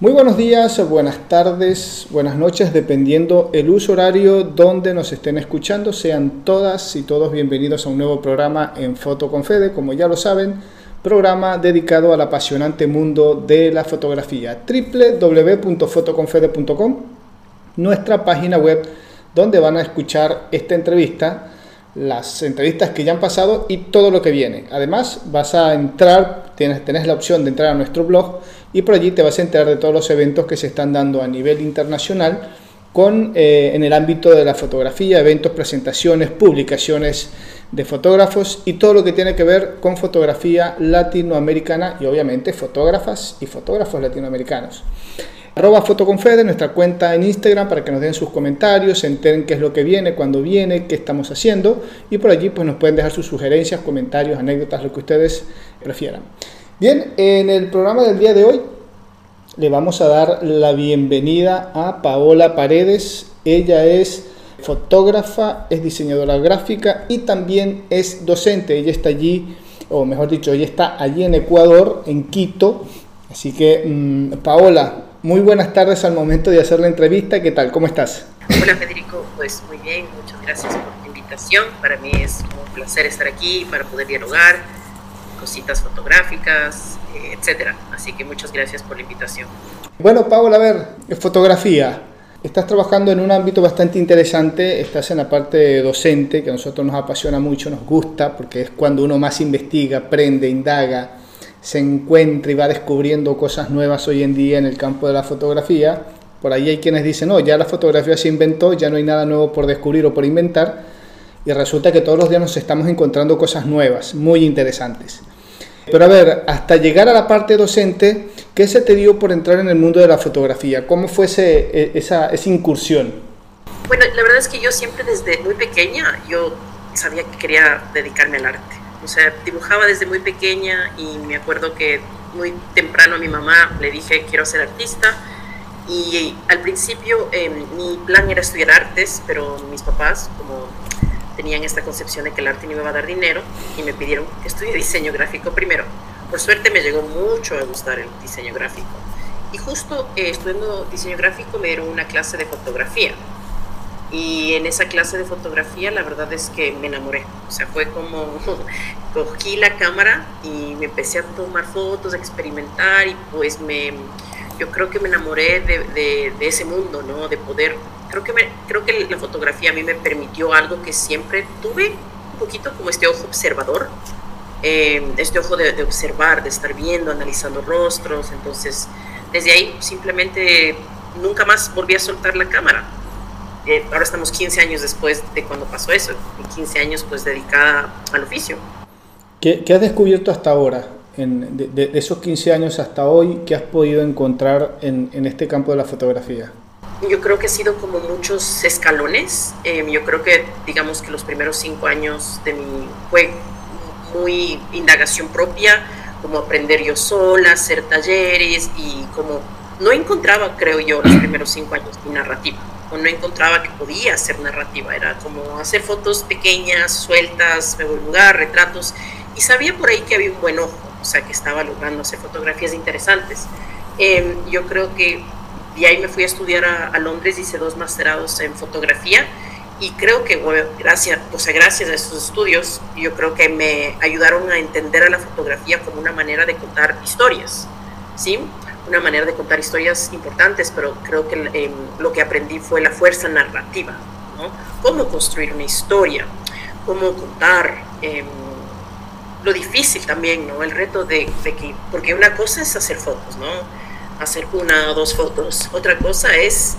Muy buenos días, buenas tardes, buenas noches, dependiendo el uso horario donde nos estén escuchando. Sean todas y todos bienvenidos a un nuevo programa en Foto con Fede, como ya lo saben, programa dedicado al apasionante mundo de la fotografía. www.fotoconfede.com, nuestra página web donde van a escuchar esta entrevista, las entrevistas que ya han pasado y todo lo que viene. Además, vas a entrar, tienes, tenés la opción de entrar a nuestro blog y por allí te vas a enterar de todos los eventos que se están dando a nivel internacional con, eh, en el ámbito de la fotografía, eventos, presentaciones, publicaciones de fotógrafos y todo lo que tiene que ver con fotografía latinoamericana y obviamente fotógrafas y fotógrafos latinoamericanos. Arroba Fotoconfede, nuestra cuenta en Instagram para que nos den sus comentarios, se enteren qué es lo que viene, cuándo viene, qué estamos haciendo y por allí pues nos pueden dejar sus sugerencias, comentarios, anécdotas, lo que ustedes prefieran. Bien, en el programa del día de hoy le vamos a dar la bienvenida a Paola Paredes. Ella es fotógrafa, es diseñadora gráfica y también es docente. Ella está allí, o mejor dicho, ella está allí en Ecuador, en Quito. Así que, mm, Paola, muy buenas tardes al momento de hacer la entrevista. ¿Qué tal? ¿Cómo estás? Hola Federico, pues muy bien, muchas gracias por la invitación. Para mí es un placer estar aquí para poder dialogar cositas fotográficas, eh, etcétera. Así que muchas gracias por la invitación. Bueno, Paola, a ver, fotografía. Estás trabajando en un ámbito bastante interesante, estás en la parte docente, que a nosotros nos apasiona mucho, nos gusta, porque es cuando uno más investiga, aprende, indaga, se encuentra y va descubriendo cosas nuevas hoy en día en el campo de la fotografía. Por ahí hay quienes dicen, no, ya la fotografía se inventó, ya no hay nada nuevo por descubrir o por inventar, y resulta que todos los días nos estamos encontrando cosas nuevas, muy interesantes. Pero a ver, hasta llegar a la parte docente, ¿qué se te dio por entrar en el mundo de la fotografía? ¿Cómo fue e, esa, esa incursión? Bueno, la verdad es que yo siempre desde muy pequeña, yo sabía que quería dedicarme al arte. O sea, dibujaba desde muy pequeña y me acuerdo que muy temprano a mi mamá le dije quiero ser artista y al principio eh, mi plan era estudiar artes, pero mis papás, como tenían esta concepción de que el arte no iba a dar dinero y me pidieron que estudie diseño gráfico primero. Por suerte me llegó mucho a gustar el diseño gráfico. Y justo eh, estudiando diseño gráfico me dieron una clase de fotografía. Y en esa clase de fotografía la verdad es que me enamoré. O sea, fue como cogí la cámara y me empecé a tomar fotos, a experimentar y pues me, yo creo que me enamoré de, de, de ese mundo, ¿no? De poder creo que, creo que la fotografía a mí me permitió algo que siempre tuve, un poquito como este ojo observador, eh, este ojo de, observar, de estar viendo, analizando rostros. Entonces, desde ahí simplemente nunca más volví a soltar la cámara. Eh, ahora estamos 15 años después de cuando pasó eso, y 15 años pues dedicada al oficio. ¿Qué, qué has descubierto hasta ahora? En, de, esos 15 años hasta hoy, ¿qué has podido encontrar en, en este campo de la fotografía? yo creo que ha sido como muchos escalones. Em, yo creo que, digamos que los primeros cinco años de mi fue muy indagación propia, como aprender yo sola, hacer talleres y como no encontraba, creo yo, los primeros cinco años mi narrativa, o no encontraba que podía hacer narrativa, era como hacer fotos pequeñas, sueltas, me voy a lugar, retratos, y sabía por ahí que había un buen ojo, o sea, que estaba logrando hacer fotografías interesantes. Em, yo creo que y ahí me fui a estudiar a, Londres, hice dos masterados en fotografía y creo que gracias, o gracias a esos estudios yo creo que me ayudaron a entender a la fotografía como una manera de contar historias, ¿sí? Una manera de contar historias importantes, pero creo que em, lo que aprendí fue la fuerza narrativa, ¿no? Cómo construir una historia, cómo contar, em, lo difícil también, ¿no? El reto de, de que, porque una cosa es hacer fotos, ¿no? hacer una o dos fotos. Otra cosa es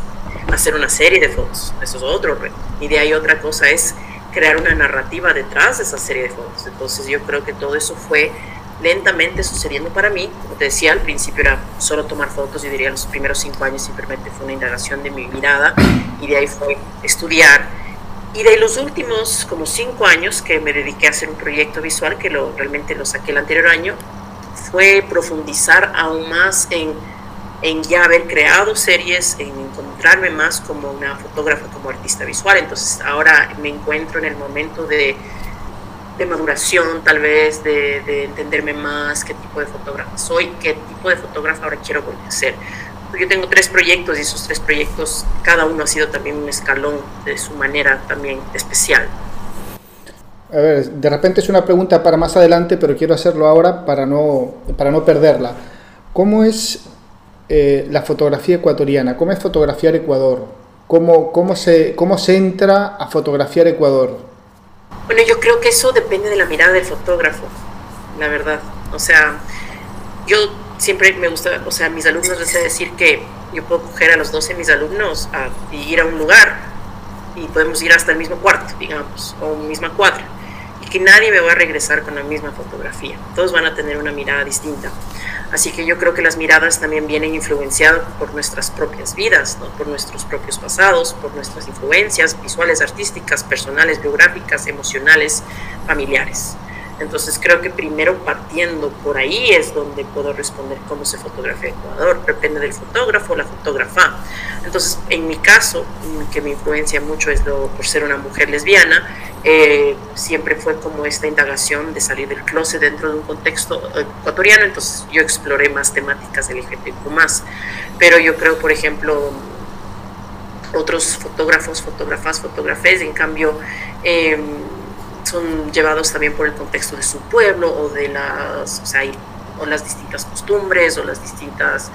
hacer una serie de fotos. Eso es otro reto. Y de ahí otra cosa es crear una narrativa detrás de esa serie de fotos. Entonces yo creo que todo eso fue lentamente sucediendo para mí. Como te decía, al principio era solo tomar fotos, yo diría los primeros cinco años simplemente fue una indagación de mi mirada y de ahí fue estudiar. Y de los últimos como cinco años que me dediqué a hacer un proyecto visual, que lo, realmente lo saqué el anterior año, fue profundizar aún más en en ya haber creado series, en encontrarme más como una fotógrafa, como artista visual. Entonces ahora me encuentro en el momento de, de maduración, tal vez, de, de, entenderme más qué tipo de fotógrafa soy, qué tipo de fotógrafa ahora quiero ser. Yo tengo tres proyectos y esos tres proyectos, cada uno ha sido también un escalón de su manera también especial. A ver, de repente es una pregunta para más adelante, pero quiero hacerlo ahora para no, para no perderla. ¿Cómo es eh, la fotografía ecuatoriana? ¿Cómo es fotografiar Ecuador? ¿Cómo, cómo, se, ¿Cómo se entra a fotografiar Ecuador? Bueno, yo creo que eso depende de la mirada del fotógrafo, la verdad. O sea, yo siempre me gusta, o sea, mis alumnos les sé decir que yo puedo coger a los 12 mis alumnos a, y ir a un lugar y podemos ir hasta el mismo cuarto, digamos, o misma cuadra que nadie me va a regresar con la misma fotografía. Todos van a tener una mirada distinta. Así que yo creo que las miradas también vienen influenciadas por nuestras propias vidas, por nuestros propios pasados, por nuestras influencias visuales, artísticas, personales, biográficas, emocionales, familiares. Entonces creo que primero partiendo por ahí es donde puedo responder cómo se fotografía Ecuador. Depende del fotógrafo, la fotógrafa. Entonces, en mi caso, que me influencia mucho es lo, por ser una mujer lesbiana, eh, siempre fue como esta indagación de salir del closet dentro de un contexto ecuatoriano. Entonces yo exploré más temáticas LGBTQ más. Pero yo creo, por ejemplo, otros fotógrafos, fotógrafas, fotografes, en cambio, eh, son llevados también por el contexto de su pueblo o de las, o, las distintas costumbres o las distintas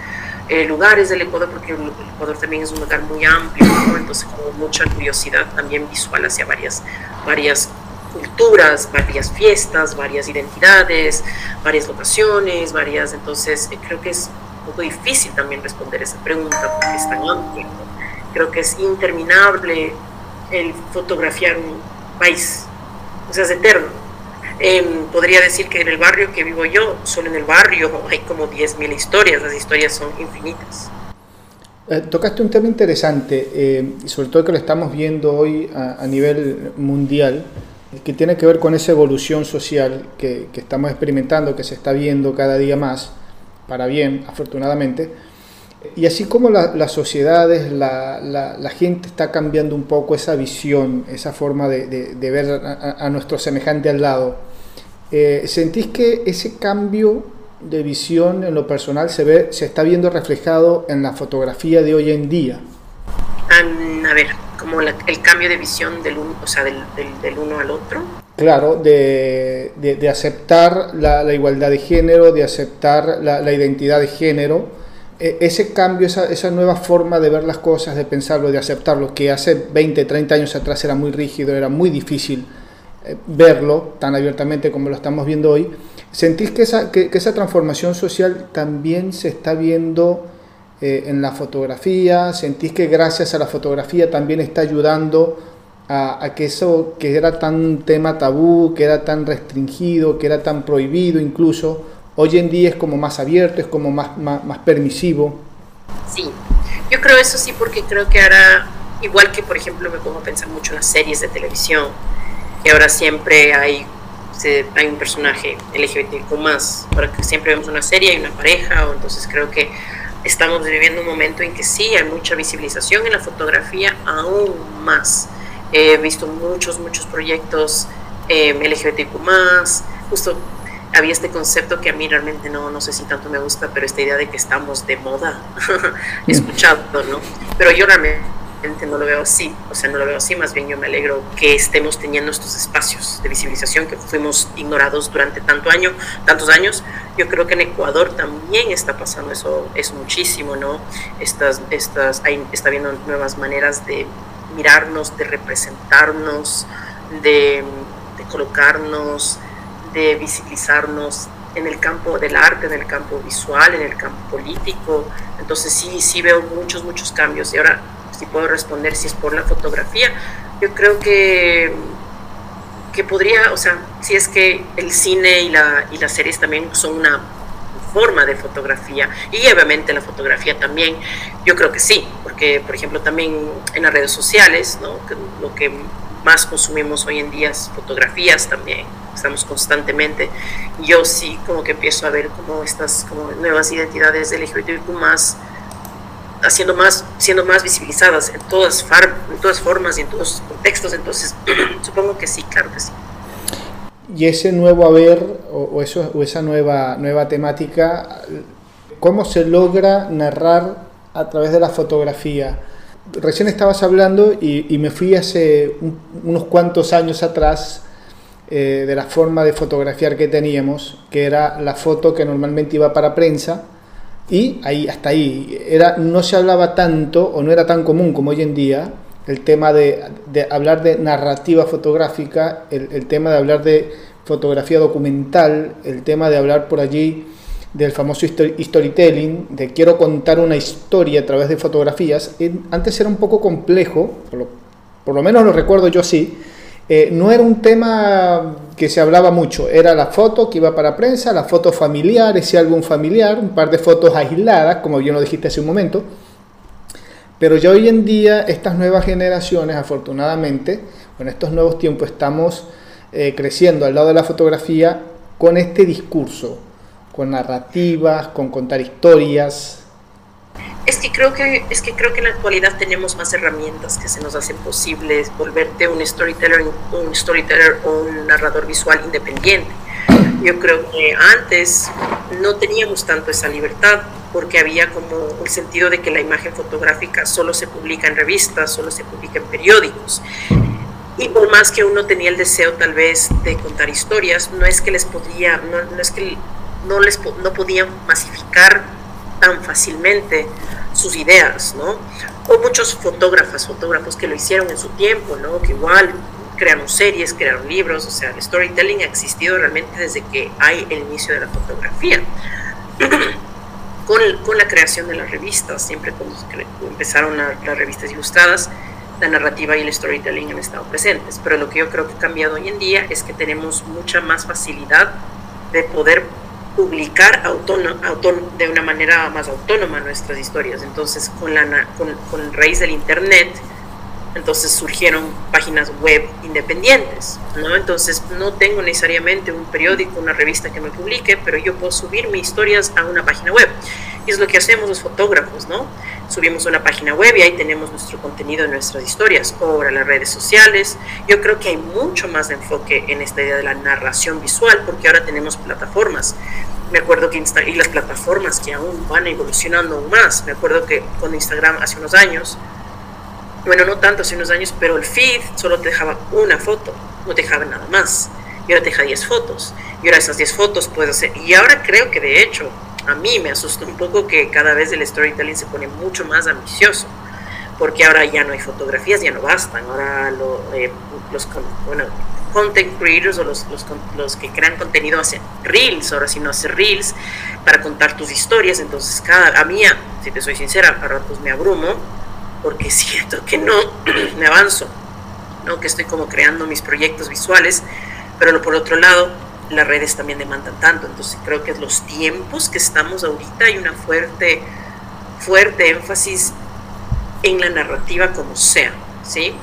eh, lugares del Ecuador, porque el Ecuador también es un lugar muy amplio, entonces como mucha curiosidad también visual hacia varias, varias culturas, varias fiestas, varias identidades, varias locaciones, varias, entonces eh, creo que es un poco difícil también responder esa pregunta porque es tan amplio. Creo que es interminable el fotografiar un país o sea, es eterno. Em, podría decir que en el barrio que vivo yo, solo en el barrio hay como 10.000 historias, las historias son infinitas. Eh, tocaste un tema interesante, eh, sobre todo que lo estamos viendo hoy a, nivel mundial, que tiene que ver con esa evolución social que, que estamos experimentando, que se está viendo cada día más, para bien, afortunadamente y así como las sociedades, la, la, gente está cambiando un poco esa visión, esa forma de, de, ver a, nuestro semejante al lado, eh, ¿sentís que ese cambio de visión en lo personal se, ve, se está viendo reflejado en la fotografía de hoy en día? a ver, como el cambio de visión del uno, o sea, del, del, uno al otro. Claro, de, de aceptar la, igualdad de género, de aceptar la, identidad de género ese cambio, esa, esa, nueva forma de ver las cosas, de pensarlo, de aceptarlo, que hace 20, 30 años atrás era muy rígido, era muy difícil eh, verlo tan abiertamente como lo estamos viendo hoy, ¿sentís que esa, que, esa transformación social también se está viendo eh, en la fotografía? ¿Sentís que gracias a la fotografía también está ayudando a, que eso que era tan tema tabú, que era tan restringido, que era tan prohibido incluso, Hoy en día es como más abierto, es como más, más, permisivo. Sí, yo creo eso sí porque creo que ahora, igual que por ejemplo me pongo a pensar mucho en las series de televisión, que ahora siempre hay, hay un personaje LGBTQ más, para que siempre vemos una serie y una pareja, o entonces creo que estamos viviendo un momento en que sí hay mucha visibilización en la fotografía, aún más. He visto muchos, muchos proyectos eh, LGBTQ más, justo había este concepto que a mí realmente no, no sé si tanto me gusta, pero esta idea de que estamos de moda, escuchado, ¿no? Pero yo realmente no lo veo así, o sea, no lo veo así, más bien yo me alegro que estemos teniendo estos espacios de visibilización que fuimos ignorados durante tanto año, tantos años. Yo creo que en Ecuador también está pasando eso, es muchísimo, ¿no? Estas, estas, hay, está habiendo nuevas maneras de mirarnos, de representarnos, de, de colocarnos, de visibilizarnos en el campo del arte, en el campo visual, en el campo político. Entonces sí, sí veo muchos, muchos cambios. Y ahora, si puedo responder si es por la fotografía, yo creo que, que podría, o sea, si es que el cine y, la, y las series también son una forma de fotografía y obviamente la fotografía también, yo creo que sí, porque por ejemplo también en las redes sociales, ¿no? lo que más consumimos hoy en día es fotografías también, estamos constantemente. Yo sí como que empiezo a ver como estas como nuevas identidades LGBTQ más haciendo más, siendo más visibilizadas en todas, en todas formas y en todos contextos, entonces supongo que sí, claro que sí. Y ese nuevo haber o, eso, o esa nueva, nueva temática, ¿cómo se logra narrar a través de la fotografía. Recién estabas hablando y, me fui hace unos cuantos años atrás eh, de la forma de fotografiar que teníamos, que era la foto que normalmente iba para prensa y ahí hasta ahí. Era no se hablaba tanto o no era tan común como hoy en día el tema de, hablar de narrativa fotográfica, el, tema de hablar de fotografía documental, el tema de hablar por allí del famoso storytelling, de quiero contar una historia a través de fotografías, antes era un poco complejo, por lo, menos lo recuerdo yo así, eh, no era un tema que se hablaba mucho, era la foto que iba para prensa, la foto familiar, ese álbum familiar, un par de fotos aisladas, como bien lo dijiste hace un momento, pero ya hoy en día estas nuevas generaciones, afortunadamente, en estos nuevos tiempos estamos eh, creciendo al lado de la fotografía con este discurso, con narrativas, con contar historias. Es que creo que es que creo que en la actualidad tenemos más herramientas que se nos hacen posibles volverte un storyteller, un storyteller o un narrador visual independiente. Yo creo que antes no teníamos tanto esa libertad porque había como un sentido de que la imagen fotográfica solo se publica en revistas, solo se publica en periódicos. Y por más que uno tenía el deseo tal vez de contar historias, no es que les podía, no, es que no les no podían masificar tan fácilmente sus ideas, ¿no? O muchos fotógrafos, fotógrafos que lo hicieron en su tiempo, ¿no? Que igual crearon series, crearon libros, o sea, el storytelling ha existido realmente desde que hay el inicio de la fotografía. con, con, la creación de las revistas, siempre cuando empezaron las revistas ilustradas, la narrativa y el storytelling han estado presentes. Pero lo que yo creo que ha cambiado hoy en día es que tenemos mucha más facilidad de poder publicar de una manera más autónoma nuestras historias. Entonces, con la con, con raíz del Internet, entonces surgieron páginas web independientes, ¿no? Entonces no tengo necesariamente un periódico, una revista que me publique, pero yo puedo subir mis historias a una página web. Y es lo que hacemos los fotógrafos, ¿no? Subimos una página web y ahí tenemos nuestro contenido en nuestras historias, o a las redes sociales. Yo creo que hay mucho más de enfoque en esta idea de la narración visual, porque ahora tenemos plataformas. Me acuerdo que Insta y las plataformas que aún van evolucionando aún más. Me acuerdo que con Instagram hace unos años bueno, no tanto hace unos años, pero el feed solo te dejaba una foto, no te dejaba nada más. Y ahora te deja 10 fotos. Y ahora esas 10 fotos puedo hacer. Y ahora creo que de hecho, a mí me asusta un poco que cada vez el storytelling se pone mucho más ambicioso. Porque ahora ya no hay fotografías, ya no bastan. Ahora eh, los bueno, content creators o los, los, los, que crean contenido hacen reels, ahora si no hacen reels para contar tus historias, entonces cada, a mí, si te soy sincera, a ratos me abrumo porque siento que no me avanzo, ¿no? que estoy como creando mis proyectos visuales, pero por otro lado, las redes también demandan tanto, entonces creo que los tiempos que estamos ahorita hay una fuerte, fuerte énfasis en la narrativa como sea, ¿sí?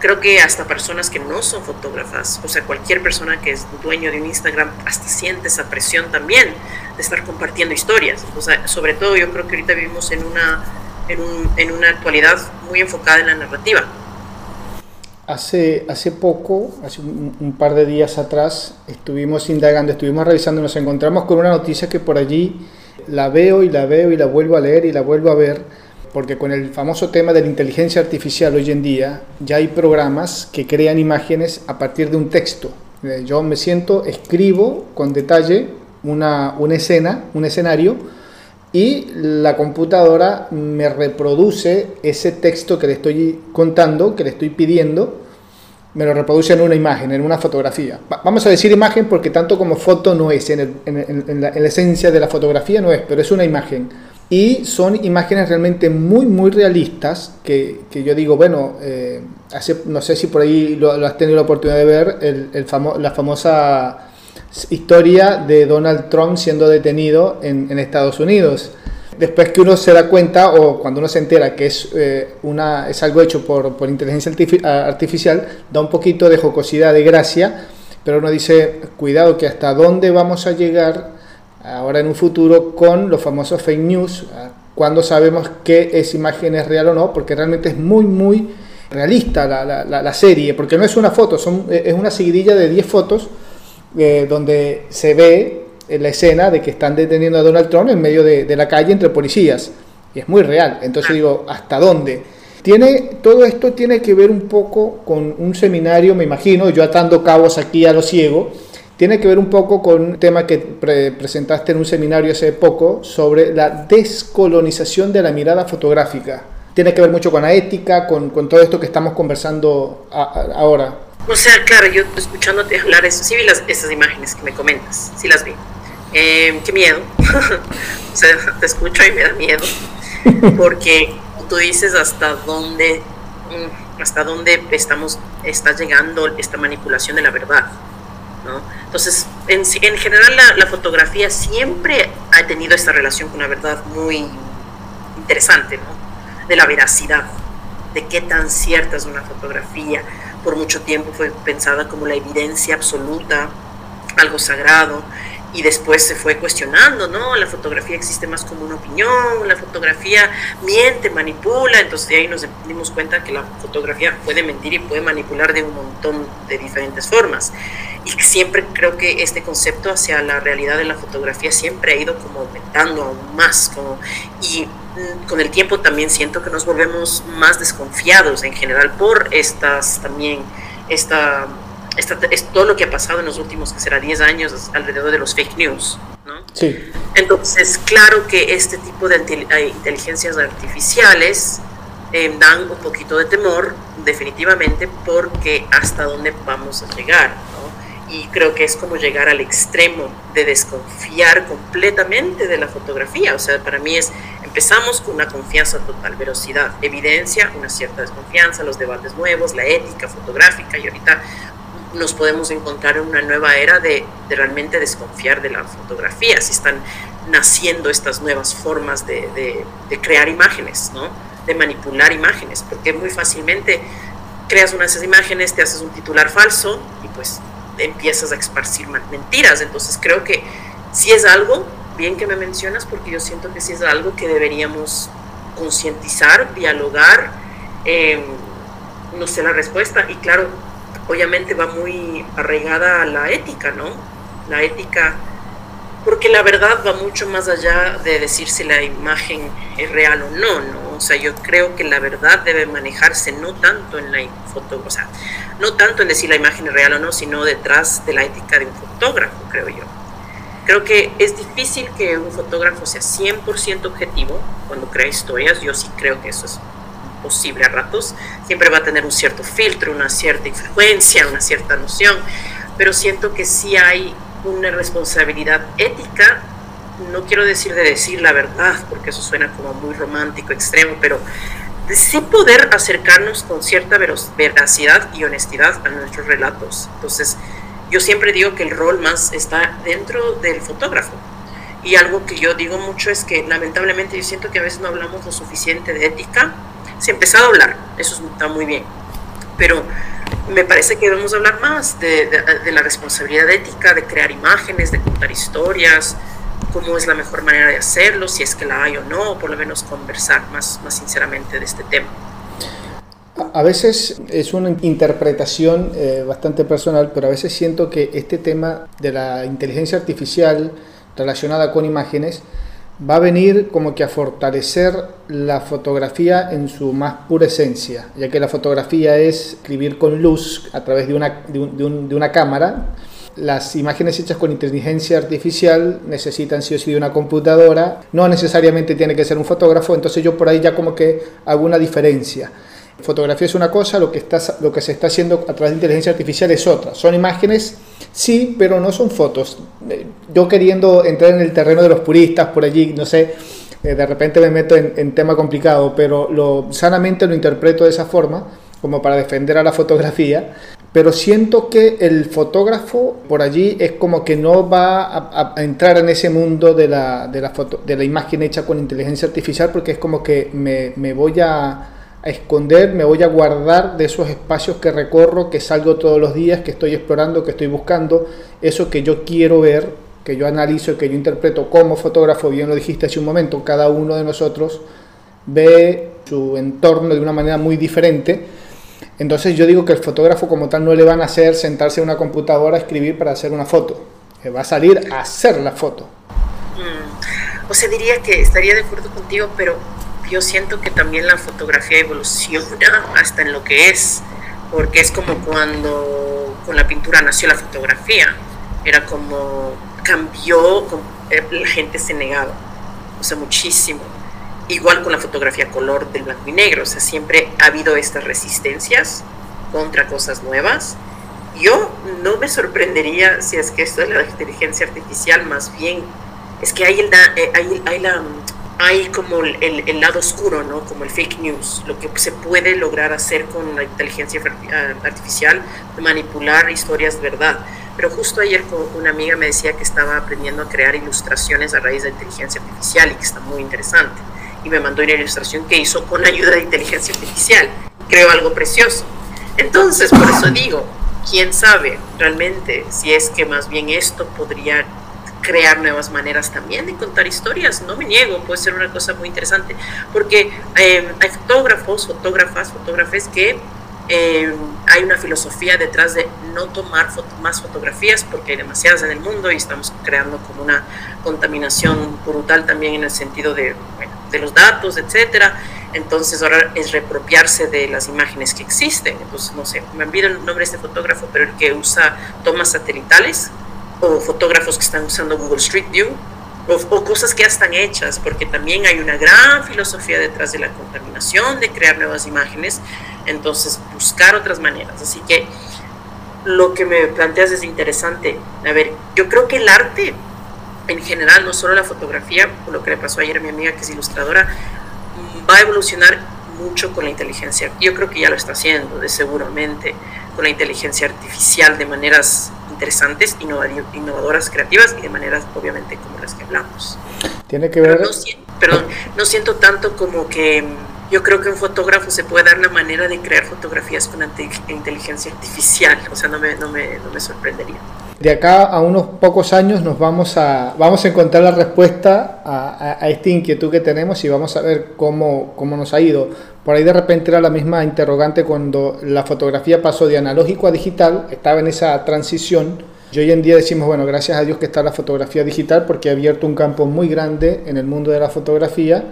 Creo que hasta personas que no son fotógrafas, o sea, cualquier persona que es dueño de un Instagram, hasta siente esa presión también de estar compartiendo historias. O sea, sobre todo yo creo que ahorita vivimos en una en, una actualidad muy enfocada en la narrativa. Hace, hace poco, hace un, par de días atrás, estuvimos indagando, estuvimos revisando, nos encontramos con una noticia que por allí la veo y la veo y la vuelvo a leer y la vuelvo a ver, porque con el famoso tema de la inteligencia artificial hoy en día ya hay programas que crean imágenes a partir de un texto. Eh, yo me siento, escribo con detalle una, una escena, un escenario, y la computadora me reproduce ese texto que le estoy contando, que le estoy pidiendo, me lo reproduce en una imagen, en una fotografía. Vamos a decir imagen porque tanto como foto no es, en, la, esencia de la fotografía no es, pero es una imagen. Y son imágenes realmente muy, muy realistas que, yo digo, bueno, eh, no sé si por ahí lo, has tenido la oportunidad de ver, el, la famosa historia de Donald Trump siendo detenido en, Estados Unidos. Después que uno se da cuenta o cuando uno se entera que es, eh, una, es algo hecho por, por inteligencia artificial, da un poquito de jocosidad, de gracia, pero uno dice, cuidado que hasta dónde vamos a llegar ahora en un futuro con los famosos fake news, cuando sabemos que esa imagen es real o no, porque realmente es muy, muy realista la, la, la serie, porque no es una foto, son, es una seguidilla de 10 fotos eh, donde se ve la escena de que están deteniendo a Donald Trump en medio de, la calle entre policías. Y es muy real. Entonces digo, ¿hasta dónde? Tiene, todo esto tiene que ver un poco con un seminario, me imagino, yo atando cabos aquí a lo ciego, tiene que ver un poco con un tema que presentaste en un seminario hace poco sobre la descolonización de la mirada fotográfica. Tiene que ver mucho con la ética, con, con todo esto que estamos conversando ahora. O sea, claro, yo escuchándote hablar eso, sí vi las, esas imágenes que me comentas, sí las vi. Eh, qué miedo. o sea, te escucho y me da miedo. Porque tú dices hasta dónde, mm, hasta dónde estamos, llegando esta manipulación de la verdad. ¿no? Entonces, en, en general la, la, fotografía siempre ha tenido esta relación con la verdad muy interesante, ¿no? de la veracidad, de qué tan cierta es una fotografía. Por mucho tiempo fue pensada como la evidencia absoluta, algo sagrado, y después se fue cuestionando, ¿no? La fotografía existe más como una opinión, la fotografía miente, manipula, entonces de ahí nos dimos cuenta que la fotografía puede mentir y puede manipular de un montón de diferentes formas. Y siempre creo que este concepto hacia la realidad de la fotografía siempre ha ido como aumentando aún más, como, y con el tiempo también siento que nos volvemos más desconfiados en general por estas también, esta es todo lo que ha pasado en los últimos, que será 10 años alrededor de los fake news. ¿no? Sí. Entonces, claro que este tipo de eh, inteligencias artificiales eh, dan un poquito de temor, definitivamente, porque hasta dónde vamos a llegar. Y creo que es como llegar al extremo de desconfiar completamente de la fotografía. O sea, para mí es, empezamos con una confianza total, velocidad, evidencia, una cierta desconfianza, los debates nuevos, la ética fotográfica, y ahorita nos podemos encontrar en una nueva era de, realmente desconfiar de la fotografía, si están naciendo estas nuevas formas de, crear imágenes, ¿no? de manipular imágenes, porque muy fácilmente creas una de esas imágenes, te haces un titular falso y pues empiezas a esparcir mentiras. Entonces creo que si es algo, bien que me mencionas, porque yo siento que si es algo que deberíamos concientizar, dialogar, em, no sé la respuesta, y claro, obviamente va muy arraigada a la ética, ¿no? La ética, porque la verdad va mucho más allá de decir si la imagen es real o no, ¿no? O sea, yo creo que la verdad debe manejarse no tanto en la foto, o sea, no tanto en decir la imagen es real o no, sino detrás de la ética de un fotógrafo, creo yo. Creo que es difícil que un fotógrafo sea 100% objetivo cuando crea historias, yo sí creo que eso es posible a ratos, siempre va a tener un cierto filtro, una cierta influencia, una cierta noción, pero siento que sí hay una responsabilidad ética, no quiero decir de decir la verdad, porque eso suena como muy romántico, extremo, pero de sí poder acercarnos con cierta veracidad y honestidad a nuestros relatos. Entonces, yo siempre digo que el rol más está dentro del fotógrafo. Y algo que yo digo mucho es que lamentablemente yo siento que a veces no hablamos lo suficiente de ética se empezó a hablar, eso está muy bien, pero me parece que debemos hablar más de, la responsabilidad ética, de crear imágenes, de contar historias, cómo es la mejor manera de hacerlo, si es que la hay o no, por lo menos conversar más, más sinceramente de este tema. A veces es una interpretación eh, bastante personal, pero a veces siento que este tema de la inteligencia artificial relacionada con imágenes va a venir como que a fortalecer la fotografía en su más pura esencia, ya que la fotografía es escribir con luz a través de una, de, una cámara. Las imágenes hechas con inteligencia artificial necesitan sí o sí de una computadora, no necesariamente tiene que ser un fotógrafo, entonces yo por ahí ya como que hago una diferencia. Fotografía es una cosa, lo que, está, lo que se está haciendo a través de inteligencia artificial es otra. Son imágenes, sí, pero no son fotos. Eh, yo queriendo entrar en el terreno de los puristas por allí, no sé, eh, de repente me meto en, tema complicado, pero lo, sanamente lo interpreto de esa forma, como para defender a la fotografía. Pero siento que el fotógrafo por allí es como que no va a, entrar en ese mundo de la, de la, foto, de la imagen hecha con inteligencia artificial, porque es como que me, me voy a a esconder, me voy a guardar de esos espacios que recorro, que salgo todos los días, que estoy explorando, que estoy buscando, eso que yo quiero ver, que yo analizo, que yo interpreto como fotógrafo, bien lo dijiste hace un momento, cada uno de nosotros ve su entorno de una manera muy diferente. Entonces yo digo que el fotógrafo como tal no le van a hacer sentarse en una computadora a escribir para hacer una foto, que va a salir a hacer la foto. Mm. O sea, diría que estaría de acuerdo contigo, pero yo siento que también la fotografía evoluciona hasta en lo que es, porque es como cuando con la pintura nació la fotografía, era como cambió, eh, la gente se negaba, o sea, muchísimo. Igual con la fotografía color del blanco y negro, o sea, siempre ha habido estas resistencias contra cosas nuevas. Yo no me sorprendería si es que esto de la inteligencia artificial, más bien, es que hay, el, eh, hay, hay la hay como el, el, lado oscuro, ¿no? Como el fake news, lo que se puede lograr hacer con la inteligencia artificial, manipular historias de verdad. Pero justo ayer una amiga me decía que estaba aprendiendo a crear ilustraciones a raíz de inteligencia artificial y que está muy interesante. Y me mandó una ilustración que hizo con ayuda de inteligencia artificial. Creo algo precioso. Entonces, por eso digo, quién sabe realmente si es que más bien esto podría crear nuevas maneras también de contar historias, no me niego, puede ser una cosa muy interesante, porque eh, hay fotógrafos, fotógrafas, fotógrafes que eh, hay una filosofía detrás de no tomar más fotografías porque hay demasiadas en el mundo y estamos creando como una contaminación brutal también en el sentido de, de los datos, etcétera. Entonces ahora es reapropiarse de las imágenes que existen. Entonces, no sé, me olvido el nombre de este fotógrafo, pero el que usa tomas satelitales o fotógrafos que están usando Google Street View o, cosas que ya están hechas, porque también hay una gran filosofía detrás de la contaminación, de crear nuevas imágenes, entonces buscar otras maneras. Así que lo que me planteas es interesante. A ver, yo creo que el arte en general, no solo la fotografía, por lo que le pasó ayer a mi amiga que es ilustradora, va a evolucionar mucho con la inteligencia. Yo creo que ya lo está haciendo, de seguramente, con la inteligencia artificial de maneras interesantes, innovadoras, creativas y de maneras obviamente como las que hablamos. Tiene que ver... no, perdón, no siento tanto como que mm, yo creo que un fotógrafo se puede dar la manera de crear fotografías con inteligencia artificial, o sea, no me, no me, no me sorprendería. De acá a unos pocos años nos vamos a, vamos a encontrar la respuesta a, a, esta inquietud que tenemos y vamos a ver cómo, cómo nos ha ido. Por ahí de repente era la misma interrogante cuando la fotografía pasó de analógico a digital, estaba en esa transición. Y hoy en día decimos, bueno, gracias a Dios que está la fotografía digital porque ha abierto un campo muy grande en el mundo de la fotografía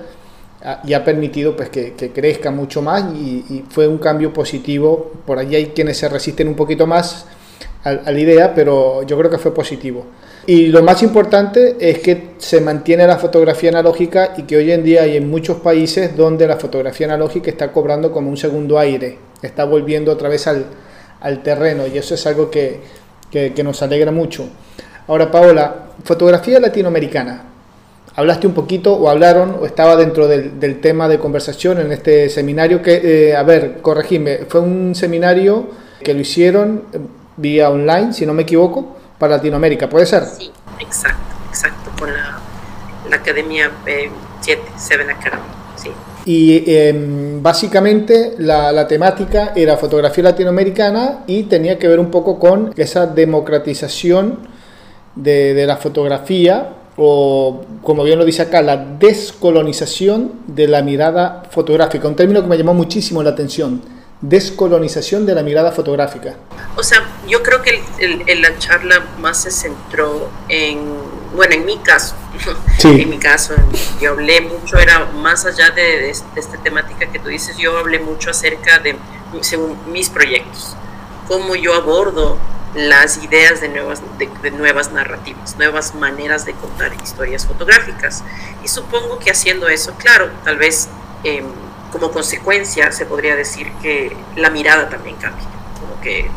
y ha permitido pues, que, que crezca mucho más y, fue un cambio positivo. Por ahí hay quienes se resisten un poquito más a, la idea, pero yo creo que fue positivo. Y lo más importante es que se mantiene la fotografía analógica y que hoy en día hay en muchos países donde la fotografía analógica está cobrando como un segundo aire, está volviendo otra vez al, al terreno y eso es algo que, que, nos alegra mucho. Ahora, Paola, fotografía latinoamericana. Hablaste un poquito o hablaron o estaba dentro del, del tema de conversación en este seminario que, eh, a ver, corregime, fue un seminario que lo hicieron vía online, si no me equivoco, para Latinoamérica, ¿puede ser? Sí, exacto, exacto, con la, la Academia 7, eh, Seven Academy, sí. Y eh, básicamente la, la, temática era fotografía latinoamericana y tenía que ver un poco con esa democratización de, de la fotografía o, como bien lo dice acá, la descolonización de la mirada fotográfica, un término que me llamó muchísimo la atención descolonización de la mirada fotográfica. O sea, yo creo que el, la charla más se centró en, bueno, en mi caso, en mi caso, yo hablé mucho, era más allá de, esta temática que tú dices, yo hablé mucho acerca de, según mis proyectos, cómo yo abordo las ideas de nuevas, de, nuevas narrativas, nuevas maneras de contar historias fotográficas. Y supongo que haciendo eso, claro, tal vez... Eh, como consecuencia se podría decir que la mirada también cambia, como que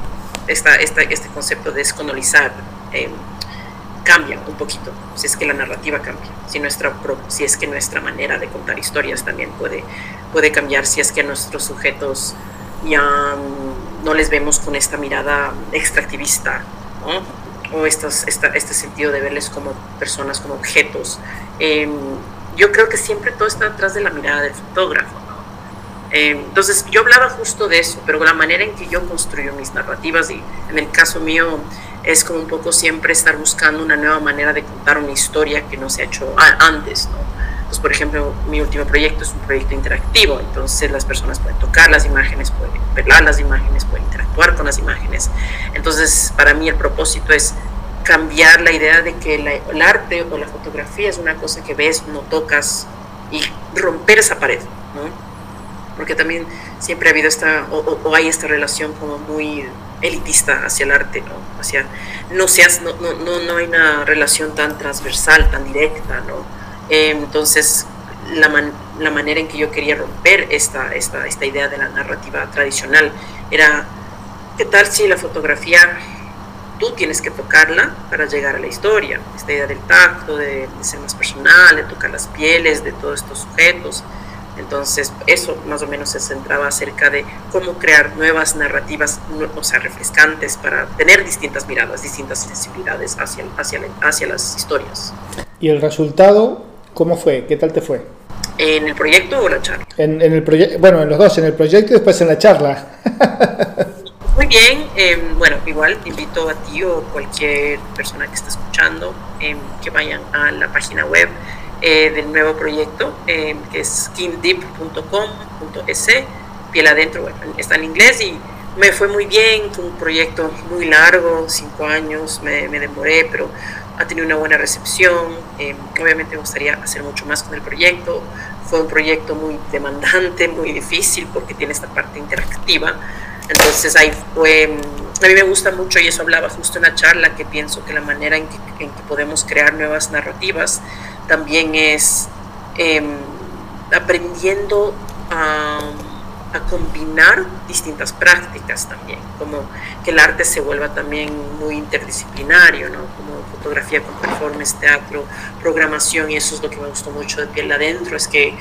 esta, esta, este concepto de descolonizar eh, cambia un poquito, si es que la narrativa cambia, si, nuestra, si es que nuestra manera de contar historias también puede, puede cambiar, si es que nuestros sujetos ya no les vemos con esta mirada extractivista, o este sentido de verles como personas, como objetos. Eh, yo creo que siempre todo está detrás de la mirada del fotógrafo. Eh, entonces yo hablaba justo de eso, pero la manera en que yo construyo mis narrativas y en el caso mío es como un poco siempre estar buscando una nueva manera de contar una historia que no se ha hecho antes, ¿no? Pues por ejemplo, mi último proyecto es un proyecto interactivo, entonces las personas pueden tocar las imágenes, pueden ver las imágenes, pueden interactuar con las imágenes. Entonces, para mí el propósito es cambiar la idea de que el arte o la fotografía es una cosa que ves, no tocas, y romper esa pared, ¿no? Porque también siempre ha habido esta, o, hay esta relación como muy elitista hacia el arte, ¿no? Hacia, no, seas, no, no, no hay una relación tan transversal, tan directa, ¿no? Entonces, la, la, manera en que yo quería romper esta, esta, esta idea de la narrativa tradicional era, ¿qué tal si la fotografía tú tienes que tocarla para llegar a la historia? Esta idea del tacto, de, ser más personal, de tocar las pieles de todos estos sujetos. Entonces, eso más o menos se centraba acerca de cómo crear nuevas narrativas, o sea, refrescantes para tener distintas miradas, distintas sensibilidades hacia, hacia, hacia las historias. ¿Y el resultado cómo fue? ¿Qué tal te fue? ¿En el proyecto o la charla? En, el proyecto, bueno, en los dos, en el proyecto y después en la charla. Muy bien, em, bueno, igual invito a ti o cualquier persona que esté escuchando em, que vayan a la página web eh, del nuevo proyecto, em, que es skindeep.com.es, piel adentro, bueno, está en inglés y me fue muy bien, fue un proyecto muy largo, cinco años, me, me demoré, pero ha tenido una buena recepción. Eh, obviamente me gustaría hacer mucho más con el proyecto. Fue un proyecto muy demandante, muy difícil porque tiene esta parte interactiva. Entonces ahí fue, a mí me gusta mucho y eso hablaba justo en la charla que pienso que la manera en que, en que podemos crear nuevas narrativas también es em, aprendiendo a a combinar distintas prácticas también, como que el arte se vuelva también muy interdisciplinario, ¿no? como fotografía con performance, teatro, programación, y eso es lo que me gustó mucho de Piel Adentro, es que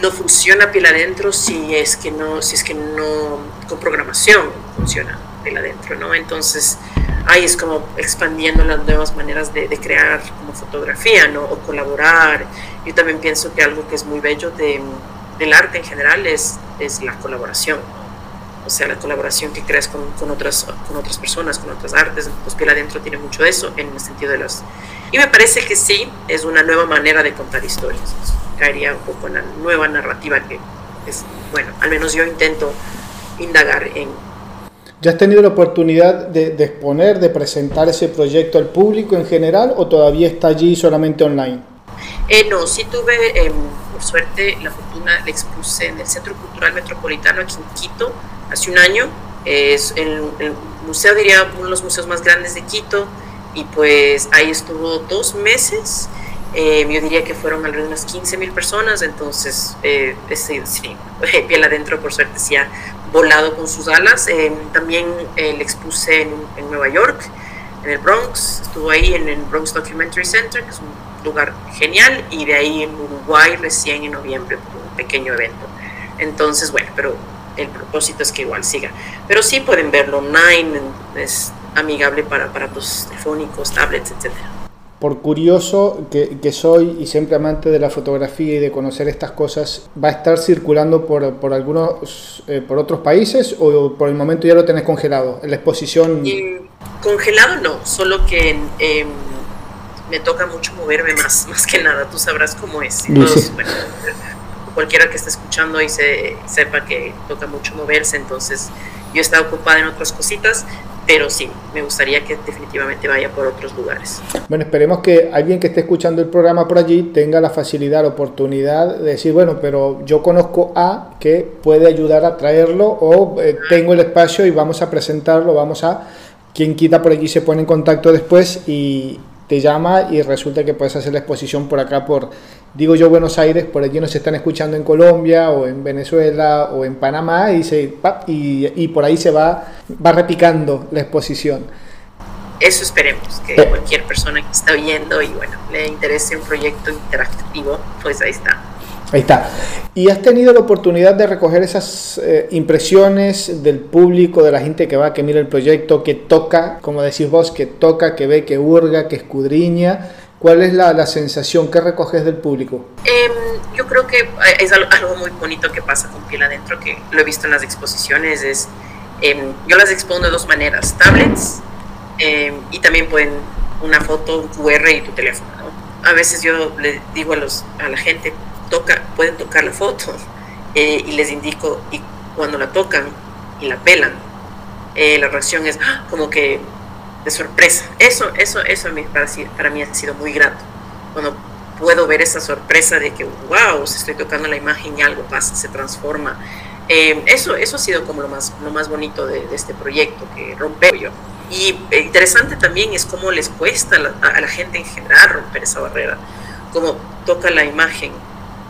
no funciona Piel Adentro si es que no, si es que no con programación funciona Piel Adentro, ¿no? Entonces ahí es como expandiendo las nuevas maneras de, de crear como fotografía, ¿no? O colaborar. Yo también pienso que algo que es muy bello de del arte en general es, es la colaboración. O sea, la colaboración que creas con, con, otras, con otras personas, con otras artes. Pues Piel Adentro tiene mucho eso en el sentido de las... Y me parece que sí, es una nueva manera de contar historias. Caería un poco en la nueva narrativa que es, bueno, al menos yo intento indagar en, ¿Ya has tenido la oportunidad de, de, exponer, de presentar ese proyecto al público en general o todavía está allí solamente online? Eh, no, sí tuve, eh, por suerte, la fortuna, le expuse en el Centro Cultural Metropolitano aquí en Quito hace un año. Es el, el, museo, diría, uno de los museos más grandes de Quito, y pues ahí estuvo dos meses. Eh, yo diría que fueron alrededor de unas 15 mil personas, entonces, eh, ese, sí, piel adentro, por suerte, sí ha volado con sus alas. Eh, también le expuse en, en Nueva York, en el Bronx, estuvo ahí en el Bronx Documentary Center, que es un lugar genial y de ahí en Uruguay recién en noviembre un pequeño evento. Entonces, bueno, pero el propósito es que igual siga. Pero sí pueden verlo online, es amigable para aparatos telefónicos, tablets, etcétera. Por curioso que, que, soy y siempre amante de la fotografía y de conocer estas cosas, ¿va a estar circulando por, por algunos, eh, por otros países o por el momento ya lo tenés congelado? ¿En la exposición? Y, congelado no, solo que eh, me toca mucho moverme más, más que nada, tú sabrás cómo es. Todos, bueno, cualquiera que esté escuchando y se, sepa que toca mucho moverse, entonces yo estaba ocupada en otras cositas, pero sí, me gustaría que definitivamente vaya por otros lugares. Bueno, esperemos que alguien que esté escuchando el programa por allí tenga la facilidad, la oportunidad de decir, bueno, pero yo conozco a que puede ayudar a traerlo o eh, tengo el espacio y vamos a presentarlo, vamos a... Quien quita por allí se pone en contacto después y, te llama y resulta que puedes hacer la exposición por acá, por, digo yo, Buenos Aires, por allí nos están escuchando en Colombia o en Venezuela o en Panamá y, se, y, y por ahí se va, va repicando la exposición. Eso esperemos, que cualquier persona que está oyendo y bueno, le interese un proyecto interactivo, pues ahí está. Ahí está. ¿Y has tenido la oportunidad de recoger esas eh, impresiones del público, de la gente que va, que mira el proyecto, que toca, como decís vos, que toca, que ve, que hurga, que escudriña? ¿Cuál es la, la sensación que recoges del público? Eh, yo creo que es algo, algo, muy bonito que pasa con Piel Adentro, que lo he visto en las exposiciones, es, eh, yo las expongo de dos maneras, tablets em, y también pueden una foto, un QR y tu teléfono. ¿no? A veces yo le digo a, los, a la gente, toca, pueden tocar la foto eh, y les indico, y cuando la tocan y la pelan, eh, la reacción es ¡ah! como que de sorpresa. Eso, eso, eso a mí, para, para, mí ha sido muy grato. Cuando puedo ver esa sorpresa de que, wow, estoy tocando la imagen y algo pasa, se transforma. Eh, eso, eso ha sido como lo más, lo más bonito de, este proyecto, que romper yo. Y eh, interesante también es cómo les cuesta a la, gente en general romper esa barrera, cómo toca la imagen,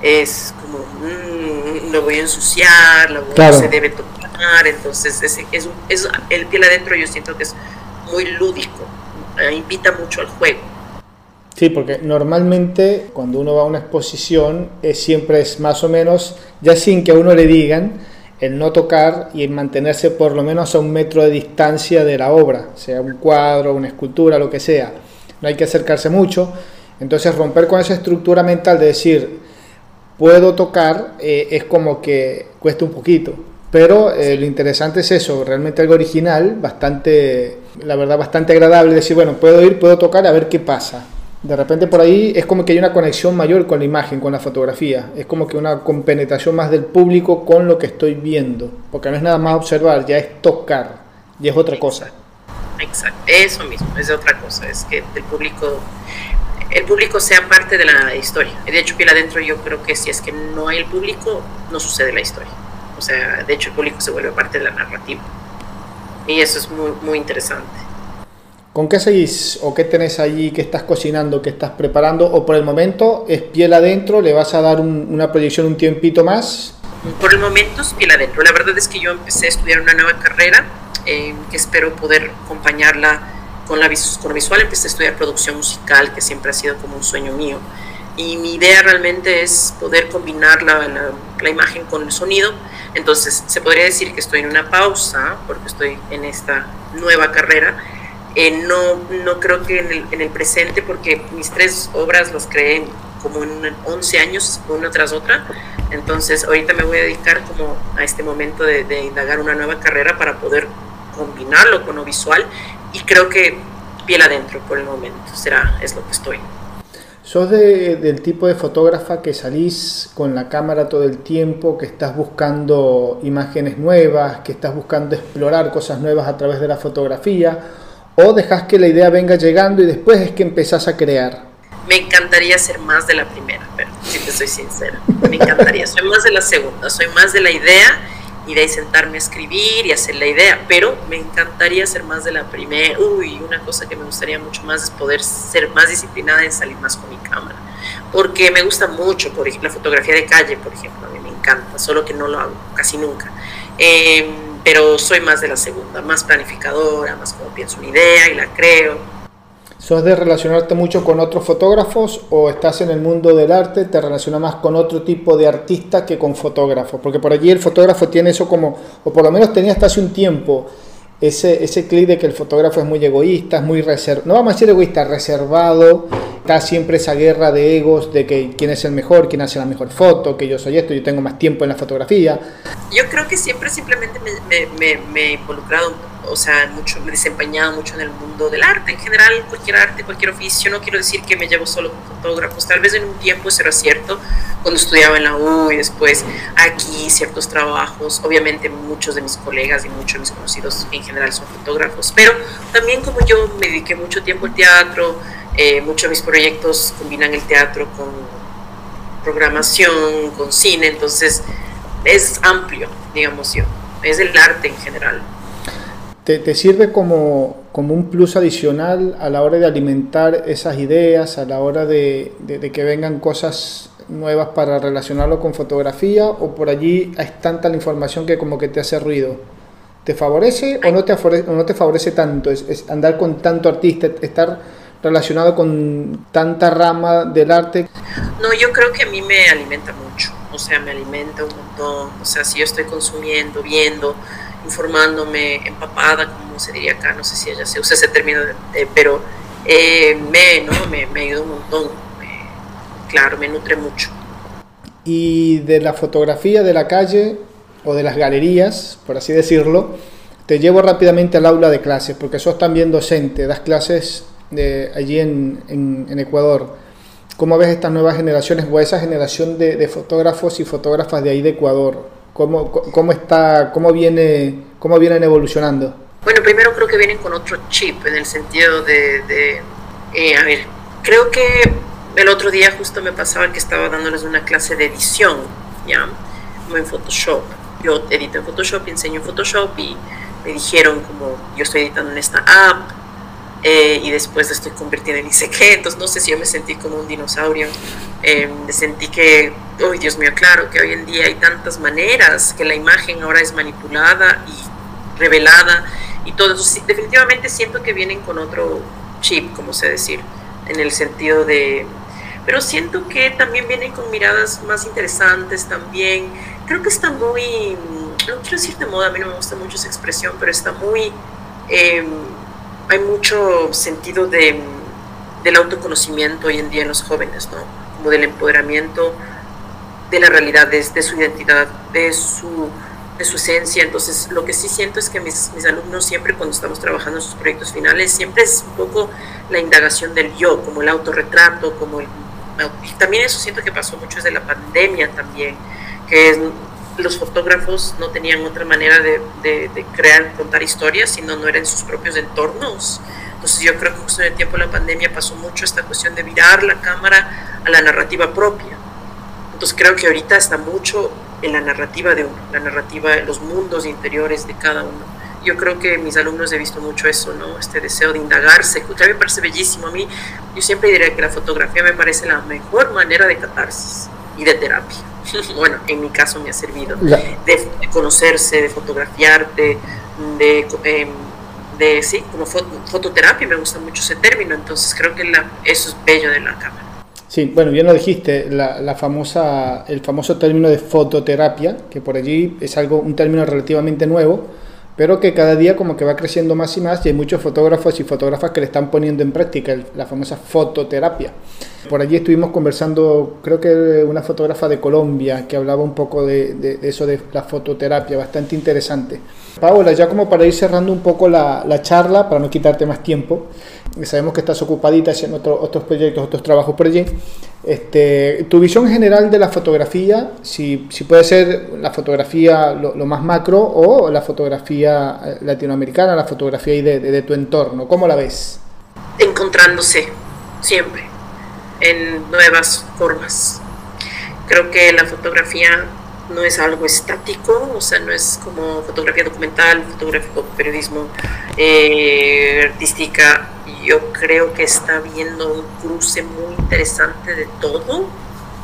es como, mm, lo voy a ensuciar, la voy, se debe tocar, entonces es, es, es, el piel adentro yo siento que es muy lúdico, eh, invita mucho al juego. Sí, porque normalmente cuando uno va a una exposición es, siempre es más o menos, ya sin que a uno le digan, el no tocar y el mantenerse por lo menos a un metro de distancia de la obra, sea un cuadro, una escultura, lo que sea. No hay que acercarse mucho. Entonces romper con esa estructura mental de decir, puedo tocar, eh, es como que cuesta un poquito. Pero eh, lo interesante es eso, realmente algo original, bastante, la verdad, bastante agradable, decir, bueno, puedo ir, puedo tocar, a ver qué pasa. De repente por ahí es como que hay una conexión mayor con la imagen, con la fotografía. Es como que una compenetración más del público con lo que estoy viendo. Porque no es nada más observar, ya es tocar. Y es otra cosa. Exacto, eso mismo, es otra cosa. Es que el público, el público sea parte de la historia. De hecho, que adentro yo creo que si es que no hay el público, no sucede la historia. O sea, de hecho el público se vuelve parte de la narrativa. Y eso es muy, muy interesante. ¿Con qué seguís o qué tenés allí, qué estás cocinando, qué estás preparando? ¿O por el momento es piel adentro? ¿Le vas a dar una proyección un tiempito más? Por el momento es piel adentro. La verdad es que yo empecé a estudiar una nueva carrera eh, que espero poder acompañarla con la con visual. Empecé a estudiar producción musical, que siempre ha sido como un sueño mío. Y mi idea realmente es poder combinar la, la, la imagen con el sonido. Entonces se podría decir que estoy en una pausa porque estoy en esta nueva carrera eh, no, no creo que en el, en el, presente, porque mis tres obras las creé como en 11 años, una tras otra. Entonces, ahorita me voy a dedicar como a este momento de, de indagar una nueva carrera para poder combinarlo con lo visual y creo que piel adentro por el momento, será, es lo que estoy. ¿Sos de, del tipo de fotógrafa que salís con la cámara todo el tiempo, que estás buscando imágenes nuevas, que estás buscando explorar cosas nuevas a través de la fotografía? ¿O dejas que la idea venga llegando y después es que empezás a crear? Me encantaría ser más de la primera, pero si te soy sincera, me encantaría. Soy más de la segunda, soy más de la idea y de ahí sentarme a escribir y hacer la idea, pero me encantaría ser más de la primera. Uy, una cosa que me gustaría mucho más es poder ser más disciplinada en salir más con mi cámara, porque me gusta mucho, por ejemplo, la fotografía de calle, por ejemplo, a mí me encanta, solo que no lo hago casi nunca. Eh, pero soy más de la segunda, más planificadora, más como pienso una idea y la creo. ¿Sos de relacionarte mucho con otros fotógrafos o estás en el mundo del arte, te relacionas más con otro tipo de artista que con fotógrafos? Porque por allí el fotógrafo tiene eso como, o por lo menos tenía hasta hace un tiempo, ese, ese clic de que el fotógrafo es muy egoísta, es muy reservado, no vamos a decir egoísta, reservado, está siempre esa guerra de egos de que quién es el mejor, quién hace la mejor foto, que yo soy esto, yo tengo más tiempo en la fotografía. Yo creo que siempre simplemente me, me, me, he involucrado, o sea, mucho, me he desempeñado mucho en el mundo del arte, en general, cualquier arte, cualquier oficio, no quiero decir que me llevo solo con fotógrafos, tal vez en un tiempo eso era cierto, cuando estudiaba en la U y después aquí ciertos trabajos, obviamente muchos de mis colegas y muchos de mis conocidos en general son fotógrafos, pero también como yo me dediqué mucho tiempo al teatro, eh, muchos de mis proyectos combinan el teatro con programación, con cine, entonces es amplio, digamos yo, es el arte en general. ¿Te, te sirve como, como, un plus adicional a la hora de alimentar esas ideas, a la hora de, de, que vengan cosas nuevas para relacionarlo con fotografía o por allí es tanta la información que como que te hace ruido? ¿Te favorece o no te, favorece, o no te favorece tanto? Es, es andar con tanto artista, estar relacionado con tanta rama del arte? No, yo creo que a mí me alimenta mucho, o sea, me alimenta un montón, o sea, si yo estoy consumiendo, viendo, informándome, empapada, como se diría acá, no sé si ya se usa ese término, pero eh, me, ¿no? me, me, ayuda un montón, claro, me nutre mucho. Y de la fotografía de la calle o de las galerías, por así decirlo, te llevo rápidamente al aula de clases, porque sos también docente, das clases de allí en, en, Ecuador. ¿Cómo ves estas nuevas generaciones o esa generación de, de fotógrafos y fotógrafas de ahí de Ecuador? ¿Cómo, cómo, está, cómo, viene, ¿Cómo vienen evolucionando? Bueno, primero creo que vienen con otro chip en el sentido de, de eh, a ver, creo que el otro día justo me pasaba que estaba dándoles una clase de edición, ¿ya? Como en Photoshop. Yo edito en Photoshop, enseño en Photoshop y me dijeron como yo estoy editando en esta app eh, y después estoy convirtiendo en ICQ, entonces no sé si yo me sentí como un dinosaurio, eh, me sentí que, oh Dios mío, claro que hoy en día hay tantas maneras, que la imagen ahora es manipulada y revelada y todo. Eso, definitivamente siento que vienen con otro chip, como sé decir, en el sentido de, pero siento que también vienen con miradas más interesantes también, creo que está muy, no quiero decir de moda, a mí no me gusta mucho esa expresión, pero está muy... Eh, hay mucho sentido de, del autoconocimiento hoy en día en los jóvenes, ¿no? Como del empoderamiento de la realidad, de, su identidad, de su, de su esencia. Entonces, lo que sí siento es que mis, mis alumnos siempre cuando estamos trabajando en sus proyectos finales, siempre es un poco la indagación del yo, como el autorretrato, como el... También eso siento que pasó mucho desde la pandemia también, que es los fotógrafos no tenían otra manera de, de, crear, contar historias, sino no eran sus propios entornos. Entonces yo creo que justo en el tiempo de la pandemia pasó mucho esta cuestión de virar la cámara a la narrativa propia. Entonces creo que ahorita está mucho en la narrativa de uno, la narrativa de los mundos interiores de cada uno. Yo creo que mis alumnos he visto mucho eso, ¿no? Este deseo de indagarse, que a mí me parece bellísimo. A mí, yo siempre diré que la fotografía me parece la mejor manera de catarsis y de terapia. bueno, en mi caso me ha servido, de, conocerse, de fotografiarte, de, em, de sí, como fototerapia, me gusta mucho ese término, entonces creo que la, eso es bello de la cámara. Sí, bueno, bien lo dijiste, la, la, famosa, el famoso término de fototerapia, que por allí es algo, un término relativamente nuevo, pero que cada día como que va creciendo más y más y hay muchos fotógrafos y fotógrafas que le están poniendo en práctica la famosa fototerapia. Por allí estuvimos conversando, creo que una fotógrafa de Colombia que hablaba un poco de, eso de la fototerapia, bastante interesante. Paola, ya como para ir cerrando un poco la, la charla, para no quitarte más tiempo, sabemos que estás ocupadita haciendo otros proyectos, otros trabajos por allí. Este, tu visión general de la fotografía, si, puede ser la fotografía lo, más macro o la fotografía eh, latinoamericana, la fotografía de, de, tu entorno, ¿cómo la ves? Encontrándose siempre en nuevas formas. Creo que la fotografía no es algo estático, o sea, no es como fotografía documental, fotográfico, periodismo, eh, artística. Yo creo que está viendo un cruce muy interesante de todo,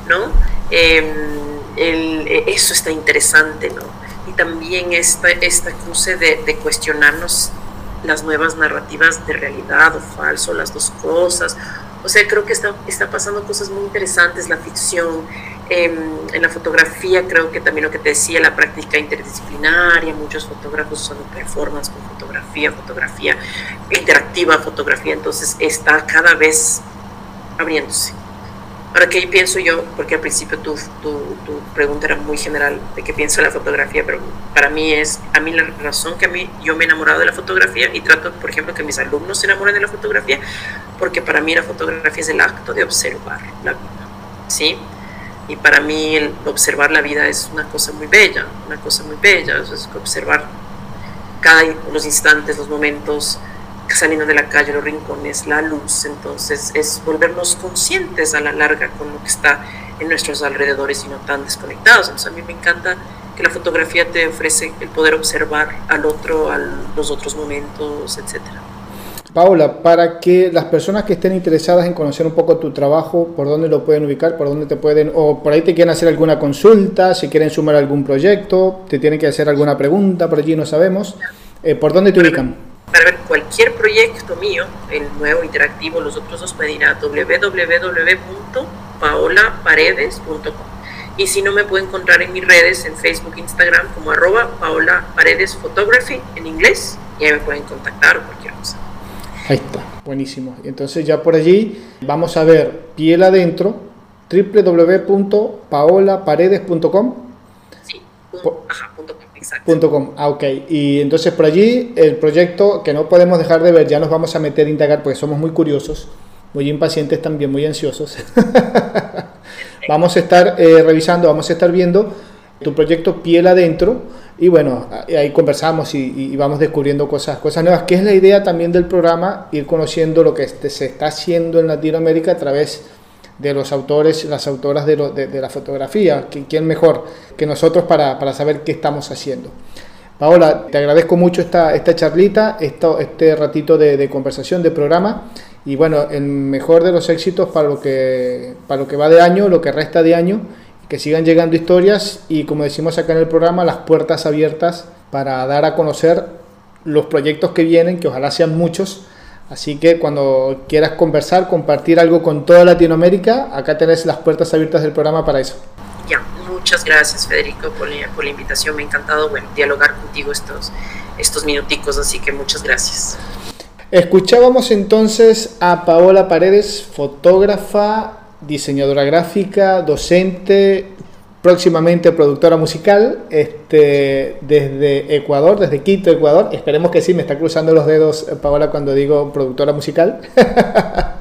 ¿no? Em, eso está interesante, ¿no? Y también esta, esta cruce de cuestionarnos las nuevas narrativas de realidad o falso, las dos cosas. O sea, creo que está, está pasando cosas muy interesantes, la ficción, Em, en la fotografía creo que también lo que te decía, la práctica interdisciplinaria, muchos fotógrafos son performance con fotografía, fotografía interactiva, fotografía, entonces está cada vez abriéndose. Ahora, ¿qué pienso yo? Porque al principio tu, tu, tu, pregunta era muy general de qué pienso de la fotografía, pero para mí es, mí la razón que a mí yo me he enamorado de la fotografía y trato, por ejemplo, que mis alumnos se enamoren de la fotografía, porque para mí la fotografía es el acto de observar la vida, ¿sí? Y para mí el observar la vida es una cosa muy bella, una cosa muy bella, es observar cada los instantes, los momentos, saliendo de la calle, los rincones, la luz, entonces es volvernos conscientes a la larga con lo que está en nuestros alrededores y no tan desconectados. Entonces a mí me encanta que la fotografía te ofrece el poder observar al otro, a los otros momentos, etcétera. Paula, para que las personas que estén interesadas en conocer un poco tu trabajo, por dónde lo pueden ubicar, por dónde te pueden, o por ahí te quieren hacer alguna consulta, si quieren sumar algún proyecto, te tienen que hacer alguna pregunta, por allí no sabemos, eh, ¿por dónde te ubican? Para ver cualquier proyecto mío, el nuevo interactivo, los otros dos a www.paolaparedes.com. Y si no, me pueden encontrar en mis redes, en Facebook, Instagram, como arroba Paola Paredes Photography en inglés, y ahí me pueden contactar o cualquier cosa. Ahí está, buenísimo. Entonces ya por allí vamos a ver piel adentro, www.paolaparedes.com. Sí, ajá, punto com, Ah, ok. Y entonces por allí el proyecto que no podemos dejar de ver, ya nos vamos a meter a indagar porque somos muy curiosos, muy impacientes también, muy ansiosos. vamos a estar eh, revisando, vamos a estar viendo tu proyecto Piel Adentro y bueno, ahí conversamos y, vamos descubriendo cosas, cosas nuevas, que es la idea también del programa, ir conociendo lo que este, se está haciendo en Latinoamérica a través de los autores, las autoras de, de, la fotografía. ¿Quién mejor que nosotros para, para, saber qué estamos haciendo? Paola, te agradezco mucho esta, esta charlita, esto, este ratito de, de, conversación, de programa. Y bueno, el mejor de los éxitos para lo, que, para lo que va de año, lo que resta de año, que sigan llegando historias y como decimos acá en el programa, las puertas abiertas para dar a conocer los proyectos que vienen, que ojalá sean muchos Así que cuando quieras conversar, compartir algo con toda Latinoamérica, acá tenés las puertas abiertas del programa para eso. Ya, muchas gracias Federico por, por la invitación, me ha encantado bueno, dialogar contigo estos, estos minuticos, así que muchas gracias. Escuchábamos entonces a Paola Paredes, fotógrafa, diseñadora gráfica, docente, próximamente productora musical este, desde Ecuador, desde Quito, Ecuador. Esperemos que sí, me está cruzando los dedos eh, Paola cuando digo productora musical.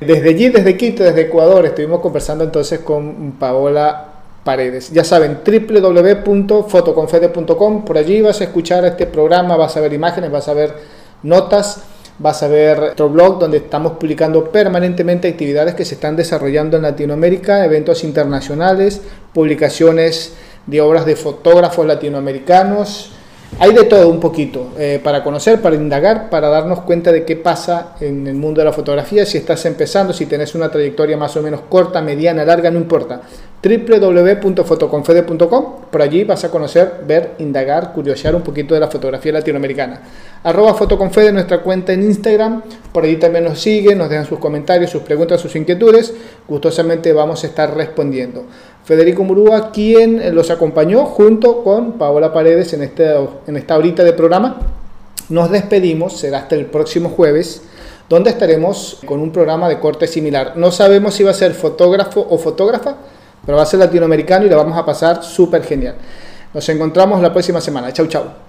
desde allí, desde Quito, desde Ecuador, estuvimos conversando entonces con Paola Paredes. Ya saben, www.fotoconfede.com, por allí vas a escuchar este programa, vas a ver imágenes, vas a ver notas vas a ver nuestro blog donde estamos publicando permanentemente actividades que se están desarrollando en Latinoamérica, eventos internacionales, publicaciones de obras de fotógrafos latinoamericanos. Hay de todo un poquito eh, para conocer, para indagar, para darnos cuenta de qué pasa en el mundo de la fotografía. Si estás empezando, si tenés una trayectoria más o menos corta, mediana, larga, no importa www.fotoconfede.com. Por allí vas a conocer, ver, indagar, curiosear un poquito de la fotografía latinoamericana. Arroba Fotoconfede, nuestra cuenta en Instagram. Por allí también nos siguen, nos dejan sus comentarios, sus preguntas, sus inquietudes. Gustosamente vamos a estar respondiendo. Federico Murúa, quien los acompañó junto con Paola Paredes en, este, en esta horita de programa. Nos despedimos, será hasta el próximo jueves donde estaremos con un programa de corte similar. No sabemos si va a ser fotógrafo o fotógrafa, pero va a ser latinoamericano y lo vamos a pasar súper genial. Nos encontramos la próxima semana. Chau, chau.